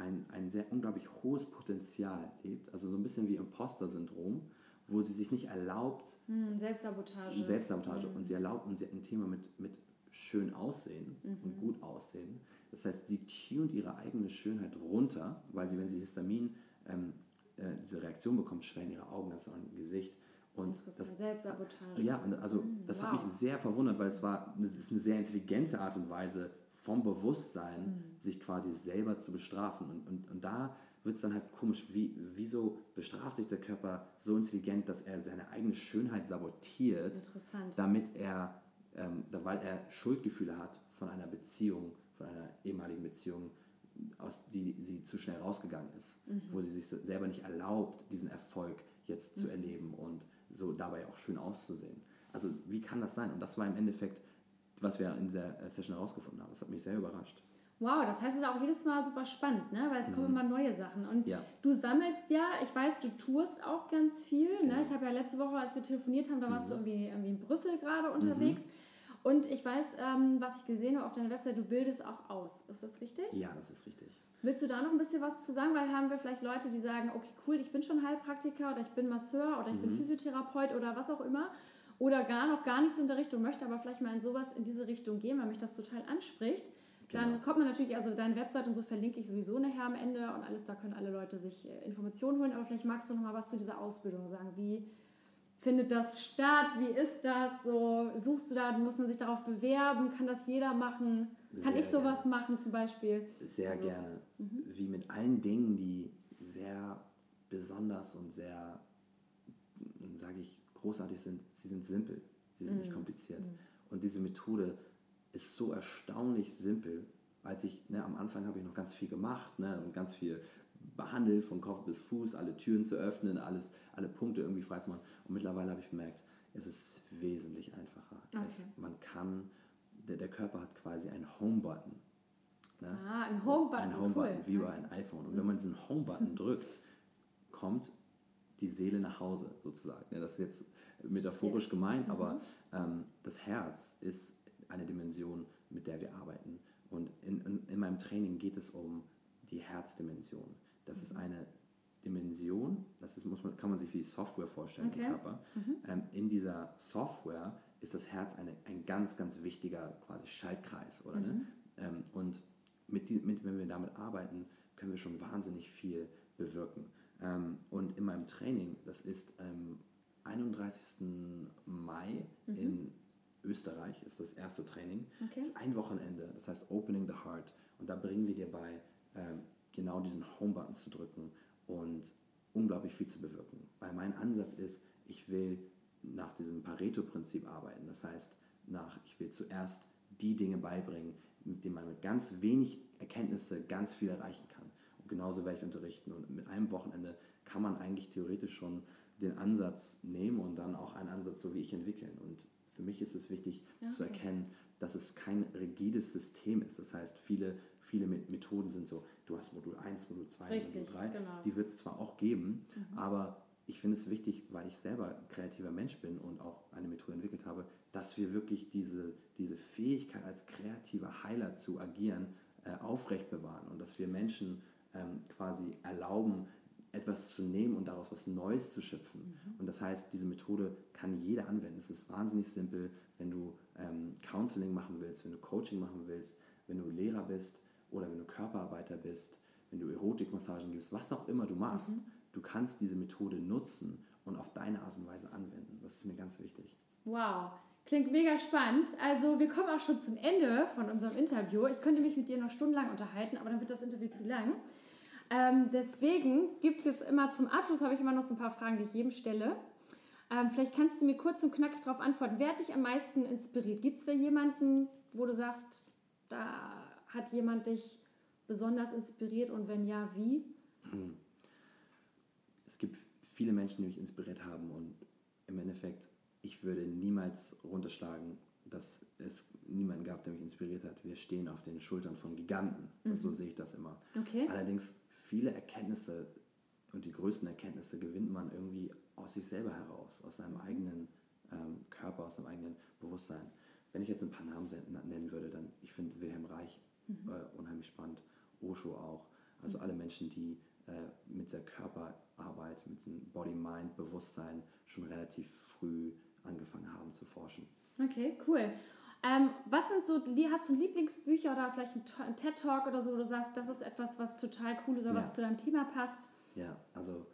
ein, ein sehr unglaublich hohes Potenzial lebt, also so ein bisschen wie Imposter-Syndrom, wo sie sich nicht erlaubt. Hm, Selbstsabotage. Selbstsabotage. Hm. Und sie erlaubt, und sie hat ein Thema mit, mit schön aussehen mhm. und gut aussehen. Das heißt, sie tunt ihre eigene Schönheit runter, weil sie, wenn sie Histamin, ähm, äh, diese Reaktion bekommt, schwellen ihre Augen, das ist auch ein Gesicht. Und das, Selbstsabotage. Ja, und also hm, das wow. hat mich sehr verwundert, weil es war, es ist eine sehr intelligente Art und Weise, vom Bewusstsein, mhm. sich quasi selber zu bestrafen. Und, und, und da wird es dann halt komisch, wie, wieso bestraft sich der Körper so intelligent, dass er seine eigene Schönheit sabotiert, damit er, ähm, weil er Schuldgefühle hat von einer Beziehung, von einer ehemaligen Beziehung, aus die sie zu schnell rausgegangen ist, mhm. wo sie sich selber nicht erlaubt, diesen Erfolg jetzt mhm. zu erleben und so dabei auch schön auszusehen. Also wie kann das sein? Und das war im Endeffekt was wir in der äh, Session herausgefunden haben. Das hat mich sehr überrascht. Wow, das heißt, es ist auch jedes Mal super spannend, ne? weil es mhm. kommen immer neue Sachen. Und ja. du sammelst ja, ich weiß, du tourst auch ganz viel. Ne? Genau. Ne? Ich habe ja letzte Woche, als wir telefoniert haben, da warst mhm. du irgendwie, irgendwie in Brüssel gerade unterwegs. Mhm. Und ich weiß, ähm, was ich gesehen habe auf deiner Website, du bildest auch aus. Ist das richtig? Ja, das ist richtig. Willst du da noch ein bisschen was zu sagen? Weil haben wir vielleicht Leute, die sagen, okay, cool, ich bin schon Heilpraktiker oder ich bin Masseur oder ich bin mhm. Physiotherapeut oder was auch immer oder gar noch gar nichts in der Richtung möchte, aber vielleicht mal in sowas in diese Richtung gehen, weil mich das total anspricht, genau. dann kommt man natürlich, also deine Website und so verlinke ich sowieso nachher am Ende und alles, da können alle Leute sich äh, Informationen holen, aber vielleicht magst du noch mal was zu dieser Ausbildung sagen. Wie findet das statt? Wie ist das? So, suchst du da, muss man sich darauf bewerben? Kann das jeder machen? Kann sehr ich sowas gerne. machen zum Beispiel? Sehr also, gerne. Mhm. Wie mit allen Dingen, die sehr besonders und sehr, sage ich, großartig sind, sie sind simpel, sie sind mm. nicht kompliziert. Mm. Und diese Methode ist so erstaunlich simpel. Als ich, ne, am Anfang habe ich noch ganz viel gemacht ne, und ganz viel behandelt, von Kopf bis Fuß, alle Türen zu öffnen, alles, alle Punkte irgendwie frei zu machen. Und mittlerweile habe ich bemerkt, es ist wesentlich einfacher. Okay. Es, man kann, der, der Körper hat quasi einen Home-Button. Ne? Ah, ein Home-Button. Ein Home-Button, cool. wie bei einem iPhone. Und wenn man diesen Home-Button drückt, kommt die Seele nach Hause sozusagen. Ja, das ist jetzt metaphorisch gemeint, mhm. aber ähm, das Herz ist eine Dimension, mit der wir arbeiten. Und in, in, in, meinem Training geht es um die Herzdimension. Das mhm. ist eine Dimension, das ist, muss man, kann man sich wie Software vorstellen Okay. im Körper. Ähm, in dieser Software ist das Herz eine, ein ganz, ganz wichtiger quasi Schaltkreis. Oder, ne? ähm, und mit, die, mit, wenn wir damit arbeiten, können wir schon wahnsinnig viel bewirken. Ähm, und in meinem Training, das ist am 31. Mai in Österreich, ist das erste Training. Okay. Das ist ein Wochenende, das heißt Opening the Heart. Und da bringen wir dir bei, ähm, genau diesen Home-Button zu drücken und unglaublich viel zu bewirken. Weil mein Ansatz ist, ich will nach diesem Pareto-Prinzip arbeiten. Das heißt, nach, ich will zuerst die Dinge beibringen, mit denen man mit ganz wenig Erkenntnisse ganz viel erreichen kann. Genauso werde ich unterrichten. Und mit einem Wochenende kann man eigentlich theoretisch schon den Ansatz nehmen und dann auch einen Ansatz so wie ich entwickeln. Und für mich ist es wichtig zu Okay. erkennen, dass es kein rigides System ist. Das heißt, viele, viele Met- Methoden sind so, du hast Modul 1, Modul 2, Richtig, Modul 3. genau. Die wird es zwar auch geben, aber ich finde es wichtig, weil ich selber kreativer Mensch bin und auch eine Methode entwickelt habe, dass wir wirklich diese, diese Fähigkeit als kreativer Heiler zu agieren äh, aufrecht bewahren und dass wir Menschen ähm, quasi erlauben, etwas zu nehmen und daraus was Neues zu schöpfen. Und das heißt, diese Methode kann jeder anwenden. Es ist wahnsinnig simpel, wenn du ähm, Counseling machen willst, wenn du Coaching machen willst, wenn du Lehrer bist oder wenn du Körperarbeiter bist, wenn du Erotikmassagen gibst, was auch immer du machst, du kannst diese Methode nutzen und auf deine Art und Weise anwenden. Das ist mir ganz wichtig. Wow, klingt mega spannend. Also wir kommen auch schon zum Ende von unserem Interview. Ich könnte mich mit dir noch stundenlang unterhalten, aber dann wird das Interview zu lang. Ähm, deswegen gibt es jetzt immer zum Abschluss, habe ich immer noch so ein paar Fragen, die ich jedem stelle. Ähm, vielleicht kannst du mir kurz und knackig darauf antworten. Wer hat dich am meisten inspiriert? Gibt es da jemanden, wo du sagst, da hat jemand dich besonders inspiriert und wenn ja, wie? Es gibt viele Menschen, die mich inspiriert haben und im Endeffekt, ich würde niemals runterschlagen, dass es niemanden gab, der mich inspiriert hat. Wir stehen auf den Schultern von Giganten. So sehe ich das immer. Okay. Allerdings viele Erkenntnisse und die größten Erkenntnisse gewinnt man irgendwie aus sich selber heraus, aus seinem eigenen ähm, Körper, aus seinem eigenen Bewusstsein. Wenn ich jetzt ein paar Namen nennen würde, dann ich finde Wilhelm Reich äh, unheimlich spannend, Osho auch. Also alle Menschen, die äh, mit der Körperarbeit, mit dem Body-Mind-Bewusstsein schon relativ früh angefangen haben zu forschen. Okay, cool. Ähm, was sind so, hast du Lieblingsbücher oder vielleicht ein, TED-Talk oder so, wo du sagst, das ist etwas, was total cool ist oder Ja. was zu deinem Thema passt? Ja, also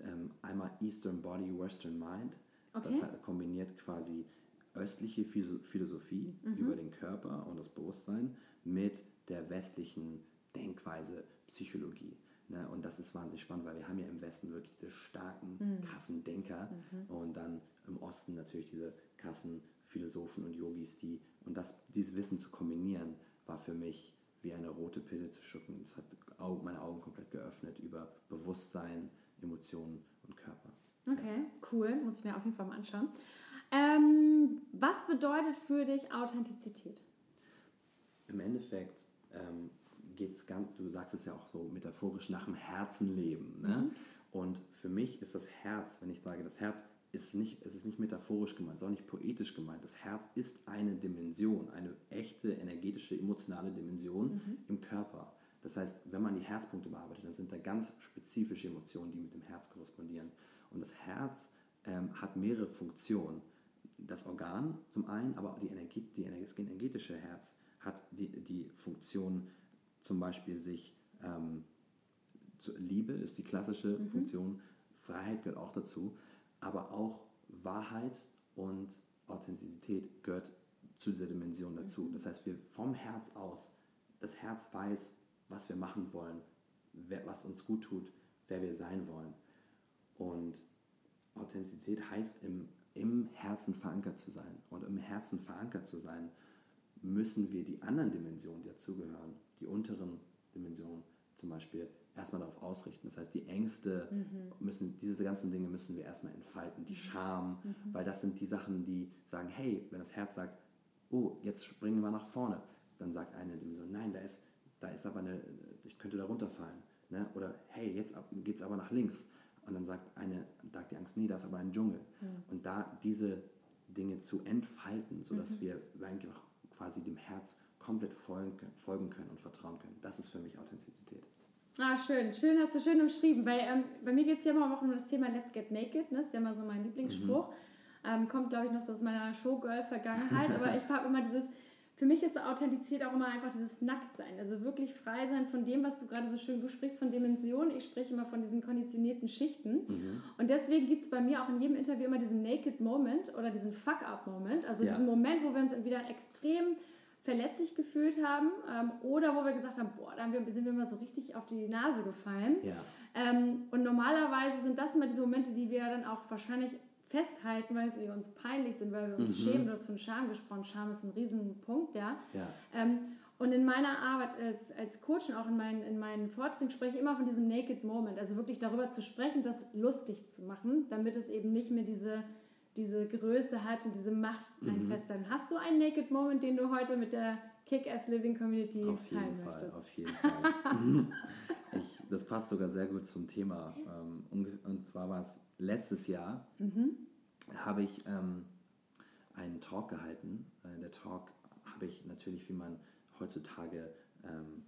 ähm, einmal Eastern Body, Western Mind. Okay. Das hat, kombiniert quasi östliche Philo- Philosophie Mhm. über den Körper und das Bewusstsein mit der westlichen Denkweise Psychologie. Ne? Und das ist wahnsinnig spannend, weil wir haben ja im Westen wirklich diese starken, Mhm. krassen Denker und dann im Osten natürlich diese krassen Philosophen und Yogis, die und das, dieses Wissen zu kombinieren, war für mich wie eine rote Pille zu schlucken. Das hat meine Augen komplett geöffnet über Bewusstsein, Emotionen und Körper. Okay, cool. Muss ich mir auf jeden Fall mal anschauen. Ähm, was bedeutet für dich Authentizität? Im Endeffekt ähm, geht es ganz, du sagst es ja auch so metaphorisch, nach dem Herzen leben. Ne? Und für mich ist das Herz, wenn ich sage, das Herz ist nicht, es ist nicht metaphorisch gemeint, es ist auch nicht poetisch gemeint. Das Herz ist eine Dimension, eine echte energetische, emotionale Dimension im Körper. Das heißt, wenn man die Herzpunkte bearbeitet, dann sind da ganz spezifische Emotionen, die mit dem Herz korrespondieren. Und das Herz ähm, hat mehrere Funktionen. Das Organ zum einen, aber auch die Energie, die, das energetische Herz hat die, die Funktion, zum Beispiel sich ähm, zu, Liebe ist die klassische Funktion, Freiheit gehört auch dazu, aber auch Wahrheit und Authentizität gehört zu dieser Dimension dazu. Das heißt, wir vom Herz aus, das Herz weiß, was wir machen wollen, wer, was uns gut tut, wer wir sein wollen. Und Authentizität heißt, im, im Herzen verankert zu sein. Und im Herzen verankert zu sein, müssen wir die anderen Dimensionen, die dazugehören, die unteren Dimensionen zum Beispiel, erstmal darauf ausrichten. Das heißt, die Ängste müssen, diese ganzen Dinge müssen wir erstmal entfalten. Die Scham, weil das sind die Sachen, die sagen, hey, wenn das Herz sagt, oh, jetzt springen wir nach vorne, dann sagt eine Dimension, nein, da ist, da ist aber eine, ich könnte da runterfallen. Ne? Oder hey, jetzt geht es aber nach links. Und dann sagt eine, sagt die Angst, nee, da ist aber ein Dschungel. Und da diese Dinge zu entfalten, sodass wir einfach quasi dem Herz komplett folgen können und vertrauen können. Das ist für mich Authentizität. Ah, schön. Schön, hast du schön umschrieben. Weil ähm, bei mir geht es ja immer auch um das Thema Let's Get Naked. Ne? Das ist ja immer so mein Lieblingsspruch. Mhm. Ähm, kommt, glaube ich, noch so aus meiner Showgirl-Vergangenheit. aber ich habe immer dieses, für mich ist Authentizität auch immer einfach dieses Nacktsein. Also wirklich frei sein von dem, was du gerade so schön, du sprichst von Dimensionen, ich spreche immer von diesen konditionierten Schichten. Mhm. Und deswegen gibt es bei mir auch in jedem Interview immer diesen Naked Moment oder diesen Fuck-Up-Moment. Also ja. diesen Moment, wo wir uns entweder extrem verletzlich gefühlt haben ähm, oder wo wir gesagt haben, boah, da sind wir mal so richtig auf die Nase gefallen. Ja. Ähm, und normalerweise sind das immer diese Momente, die wir dann auch wahrscheinlich festhalten, weil sie uns peinlich sind, weil wir uns mhm. schämen. Du hast von Scham gesprochen. Scham ist ein Riesenpunkt, ja. ja. Ähm, und in meiner Arbeit als, als Coach und auch in meinen, in meinen Vorträgen spreche ich immer von diesem Naked Moment, also wirklich darüber zu sprechen, das lustig zu machen, damit es eben nicht mehr diese diese Größe hat und diese Macht mhm. festhalten. Hast du einen Naked Moment, den du heute mit der Kick-Ass Living Community auf teilen jeden möchtest? Fall, auf jeden Fall. ich, das passt sogar sehr gut zum Thema. Ähm, und zwar war es letztes Jahr, mhm. habe ich ähm, einen Talk gehalten. Äh, der Talk habe ich natürlich, wie man heutzutage ähm,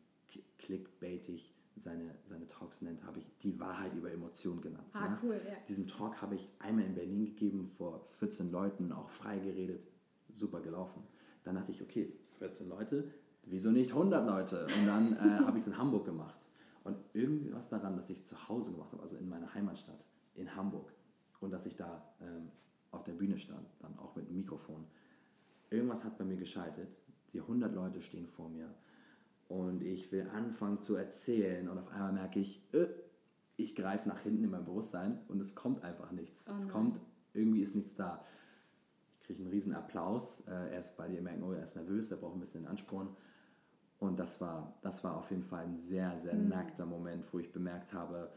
clickbaitig seine, seine Talks nennt, habe ich die Wahrheit über Emotionen genannt. Ah, ne? cool, ja. Diesen Talk habe ich einmal in Berlin gegeben, vor 14 Leuten, auch frei geredet, super gelaufen. Dann dachte ich, okay, 14 Leute, wieso nicht 100 Leute? Und dann äh, habe ich es in Hamburg gemacht. Und irgendwas daran, dass ich zu Hause gemacht habe, also in meiner Heimatstadt, in Hamburg, und dass ich da ähm, auf der Bühne stand, dann auch mit Mikrofon. Irgendwas hat bei mir geschaltet. Die 100 Leute stehen vor mir und ich will anfangen zu erzählen und auf einmal merke ich, äh, ich greife nach hinten in mein Bewusstsein und es kommt einfach nichts. Oh es kommt, irgendwie ist nichts da. Ich kriege einen riesen Applaus. Äh, erst bei dir merken, oh, er ist nervös, er braucht ein bisschen Ansporn. Und das war, das war auf jeden Fall ein sehr, sehr mhm. nackter Moment, wo ich bemerkt habe,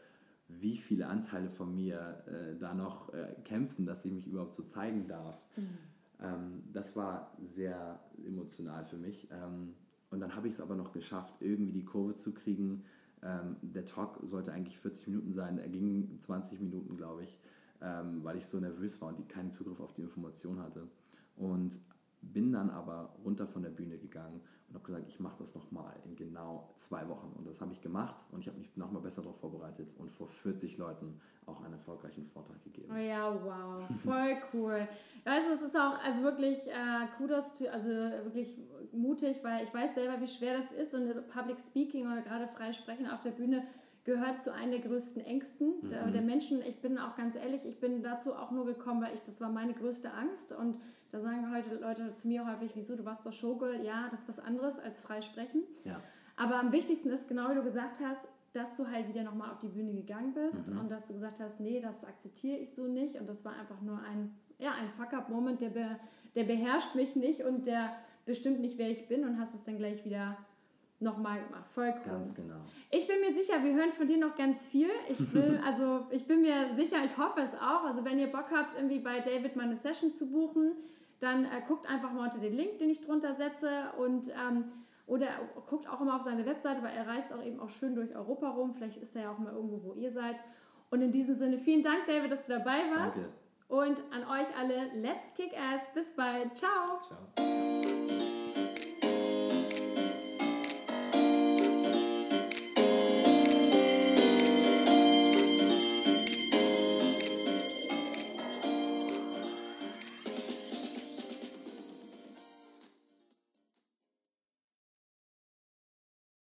wie viele Anteile von mir äh, da noch äh, kämpfen, dass ich mich überhaupt so zeigen darf. Mhm. Ähm, das war sehr emotional für mich. Ähm, und dann habe ich es aber noch geschafft, irgendwie die Kurve zu kriegen. Ähm, der Talk sollte eigentlich 40 Minuten sein, er ging 20 Minuten, glaube ich, ähm, weil ich so nervös war und keinen Zugriff auf die Information hatte. Und bin dann aber runter von der Bühne gegangen und habe gesagt, ich mache das nochmal in genau zwei Wochen. Und das habe ich gemacht und ich habe mich nochmal besser darauf vorbereitet und vor 40 Leuten auch einen erfolgreichen Vortrag gegeben. Oh ja, wow, voll cool. Weißt du, es ist auch also wirklich äh, Kudos, to, also wirklich mutig, weil ich weiß selber, wie schwer das ist und Public Speaking oder gerade frei sprechen auf der Bühne gehört zu einem der größten Ängsten mhm. der, der, Menschen. Ich bin auch ganz ehrlich, ich bin dazu auch nur gekommen, weil ich, das war meine größte Angst und da sagen heute Leute zu mir häufig, wieso, du warst doch Showgirl. Ja, das ist was anderes als frei sprechen. Ja. Aber am wichtigsten ist, genau wie du gesagt hast, dass du halt wieder nochmal auf die Bühne gegangen bist mhm. und dass du gesagt hast, nee, das akzeptiere ich so nicht. Und das war einfach nur ein, ja, ein Fuck-up-Moment, der, be, der beherrscht mich nicht und der bestimmt nicht, wer ich bin und hast es dann gleich wieder nochmal gemacht. Voll cool. Ganz genau. Ich bin mir sicher, wir hören von dir noch ganz viel. Ich will, also ich bin mir sicher, ich hoffe es auch. Also wenn ihr Bock habt, irgendwie bei David mal eine Session zu buchen, dann äh, guckt einfach mal unter den Link, den ich drunter setze und ähm, oder guckt auch immer auf seine Webseite, weil er reist auch eben auch schön durch Europa rum. Vielleicht ist er ja auch mal irgendwo, wo ihr seid. Und in diesem Sinne, vielen Dank, David, dass du dabei warst. Danke. Und an euch alle, let's kick ass. Bis bald. Ciao. Ciao.